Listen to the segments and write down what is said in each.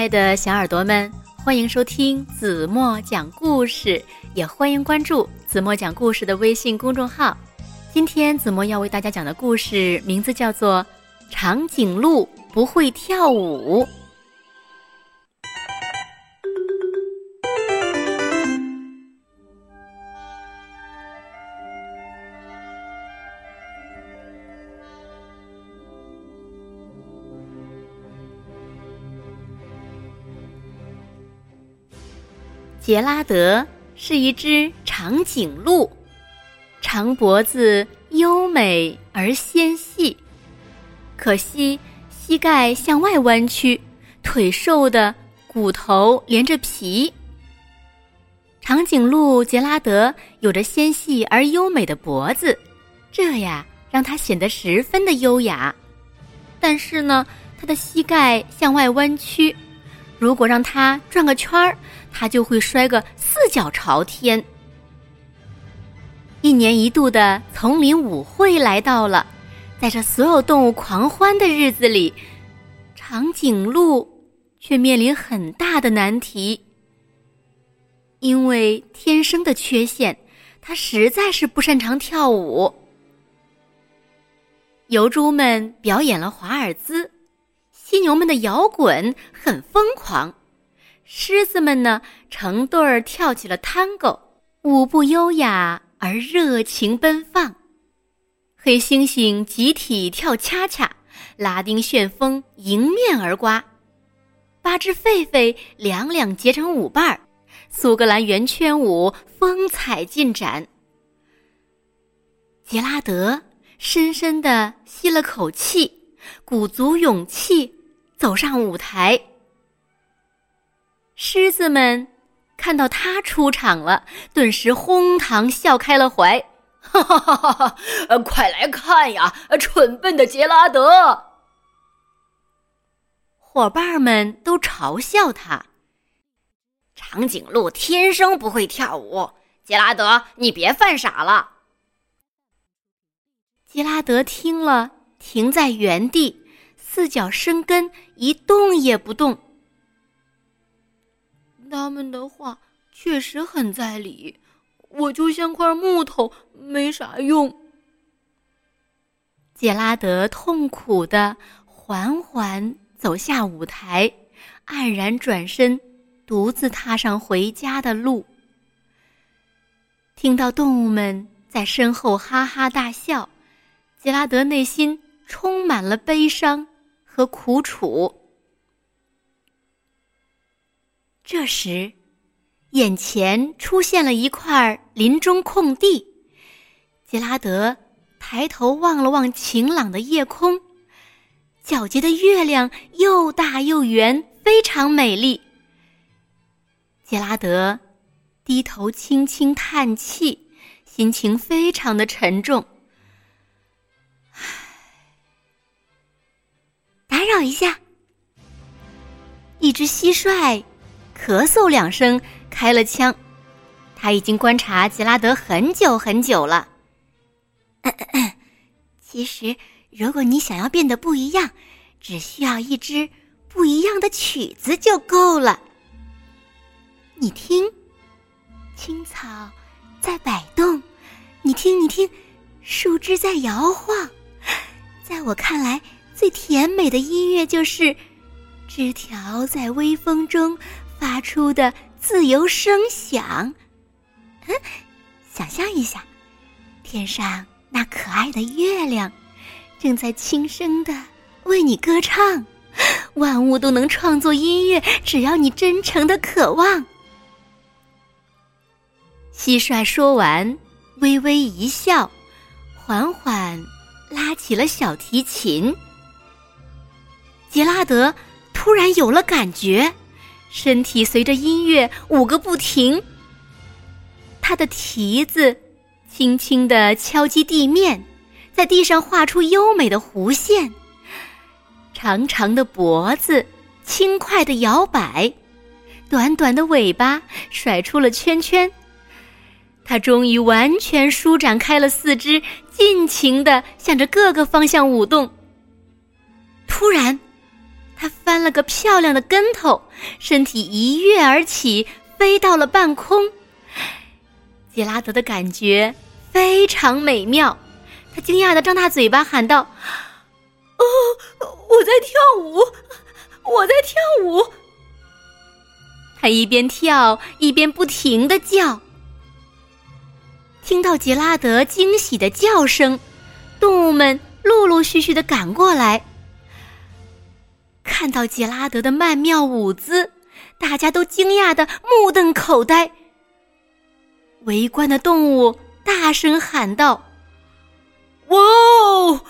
爱的小耳朵们，欢迎收听子墨讲故事，也欢迎关注子墨讲故事的微信公众号。今天子墨要为大家讲的故事名字叫做《长颈鹿不会跳舞》。杰拉德是一只长颈鹿，长脖子优美而纤细，可惜膝盖向外弯曲，腿瘦的骨头连着皮。长颈鹿杰拉德有着纤细而优美的脖子，这呀让它显得十分的优雅。但是呢，它的膝盖向外弯曲。如果让它转个圈儿，它就会摔个四脚朝天。一年一度的丛林舞会来到了，在这所有动物狂欢的日子里，长颈鹿却面临很大的难题。因为天生的缺陷，它实在是不擅长跳舞。疣猪们表演了华尔兹。犀牛们的摇滚很疯狂，狮子们呢成对儿跳起了探戈，舞步优雅而热情奔放。黑猩猩集体跳恰恰，拉丁旋风迎面而刮。八只狒狒两两结成舞伴儿，苏格兰圆圈舞风采尽展。杰拉德深深的吸了口气，鼓足勇气。走上舞台，狮子们看到他出场了，顿时哄堂笑开了怀。哈哈哈哈哈！快来看呀，蠢笨的杰拉德！伙伴们都嘲笑他。长颈鹿天生不会跳舞，杰拉德，你别犯傻了。杰拉德听了，停在原地。四脚生根，一动也不动。他们的话确实很在理，我就像块木头，没啥用。杰拉德痛苦的缓缓走下舞台，黯然转身，独自踏上回家的路。听到动物们在身后哈哈大笑，杰拉德内心充满了悲伤。和苦楚。这时，眼前出现了一块林中空地。杰拉德抬头望了望晴朗的夜空，皎洁的月亮又大又圆，非常美丽。杰拉德低头轻轻叹气，心情非常的沉重。扰一下，一只蟋蟀咳嗽两声，开了枪。他已经观察杰拉德很久很久了。其实，如果你想要变得不一样，只需要一支不一样的曲子就够了。你听，青草在摆动，你听，你听，树枝在摇晃。在我看来。最甜美的音乐就是枝条在微风中发出的自由声响。嗯，想象一下，天上那可爱的月亮正在轻声的为你歌唱。万物都能创作音乐，只要你真诚的渴望。蟋蟀说完，微微一笑，缓缓拉起了小提琴。杰拉德突然有了感觉，身体随着音乐舞个不停。他的蹄子轻轻地敲击地面，在地上画出优美的弧线。长长的脖子轻快地摇摆，短短的尾巴甩出了圈圈。他终于完全舒展开了四肢，尽情地向着各个方向舞动。突然。他翻了个漂亮的跟头，身体一跃而起，飞到了半空。杰拉德的感觉非常美妙，他惊讶的张大嘴巴喊道：“哦，我在跳舞，我在跳舞！”他一边跳一边不停的叫。听到杰拉德惊喜的叫声，动物们陆陆续续的赶过来。看到杰拉德的曼妙舞姿，大家都惊讶的目瞪口呆。围观的动物大声喊道：“哇哦，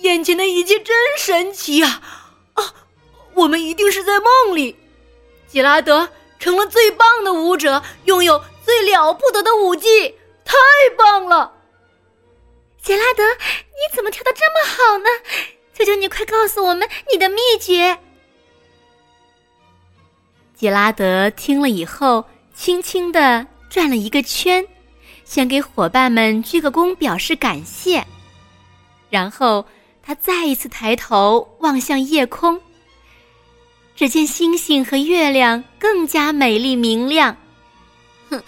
眼前的一切真神奇啊！啊，我们一定是在梦里。杰拉德成了最棒的舞者，拥有最了不得的舞技，太棒了！杰拉德，你怎么跳的这么好呢？求求你快告诉我们你的秘诀。”杰拉德听了以后，轻轻的。转了一个圈，先给伙伴们鞠个躬表示感谢，然后他再一次抬头望向夜空。只见星星和月亮更加美丽明亮。哼，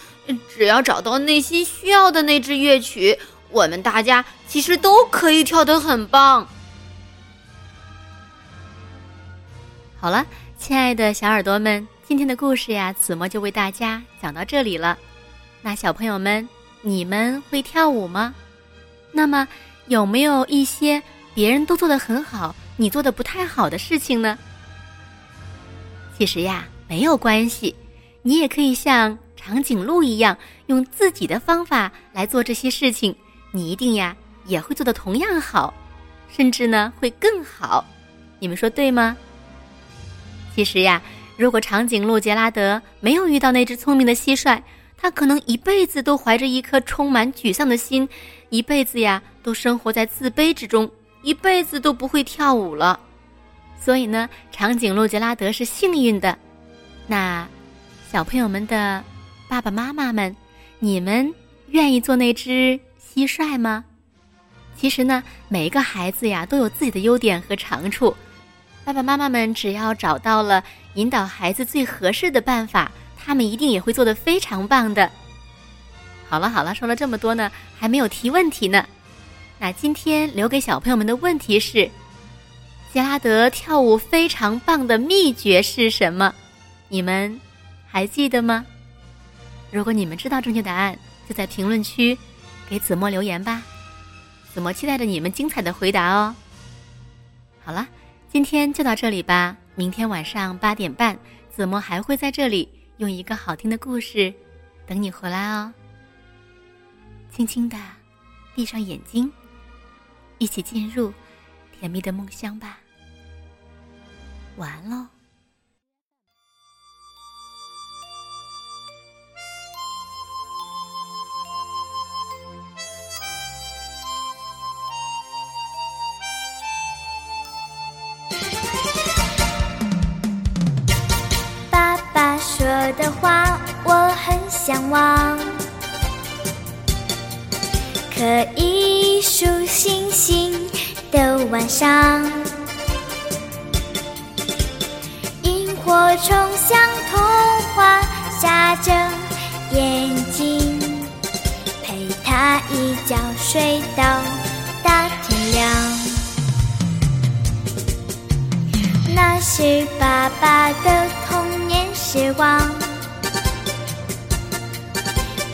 只要找到内心需要的那支乐曲，我们大家其实都可以跳得很棒。好了，亲爱的小耳朵们，今天的故事呀，子墨就为大家讲到这里了。那小朋友们，你们会跳舞吗？那么有没有一些别人都做的很好，你做的不太好的事情呢？其实呀，没有关系，你也可以像长颈鹿一样，用自己的方法来做这些事情，你一定呀也会做的同样好，甚至呢会更好。你们说对吗？其实呀，如果长颈鹿杰拉德没有遇到那只聪明的蟋蟀，他可能一辈子都怀着一颗充满沮丧的心，一辈子呀都生活在自卑之中，一辈子都不会跳舞了。所以呢，长颈鹿杰拉德是幸运的。那小朋友们的爸爸妈妈们，你们愿意做那只蟋蟀吗？其实呢，每一个孩子呀都有自己的优点和长处，爸爸妈妈们只要找到了引导孩子最合适的办法。他们一定也会做的非常棒的。好了好了，说了这么多呢，还没有提问题呢。那今天留给小朋友们的问题是：杰拉德跳舞非常棒的秘诀是什么？你们还记得吗？如果你们知道正确答案，就在评论区给子墨留言吧。子墨期待着你们精彩的回答哦。好了，今天就到这里吧。明天晚上八点半，子墨还会在这里。用一个好听的故事等你回来哦。轻轻的闭上眼睛，一起进入甜蜜的梦乡吧。晚安喽。可以数星星的晚上，萤火虫像童话眨着眼睛，陪他一觉睡到大天亮。那是爸爸的童年时光。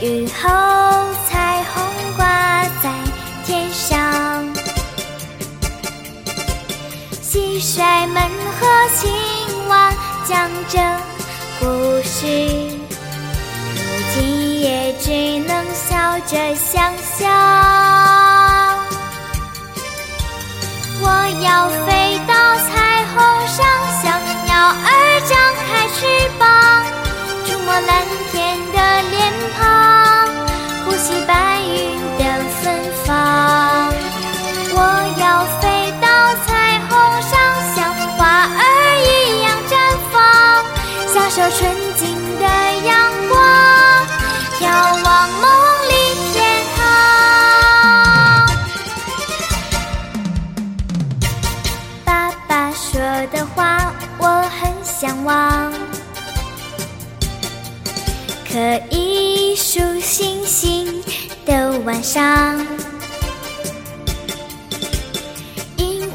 雨后帅门和青蛙讲着故事，如今也只能笑着想象。我要飞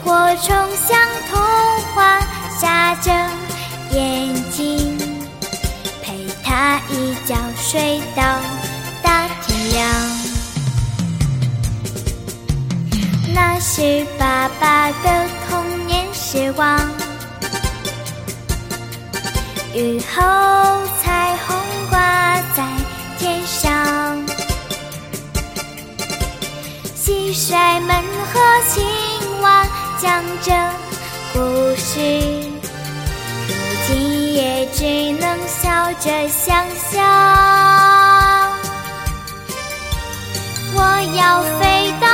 火虫像童话眨着眼睛，陪他一觉睡到大天亮。那是爸爸的童年时光，雨后彩虹挂在天上，蟋蟀讲着故事，如今也只能笑着想象。我要飞到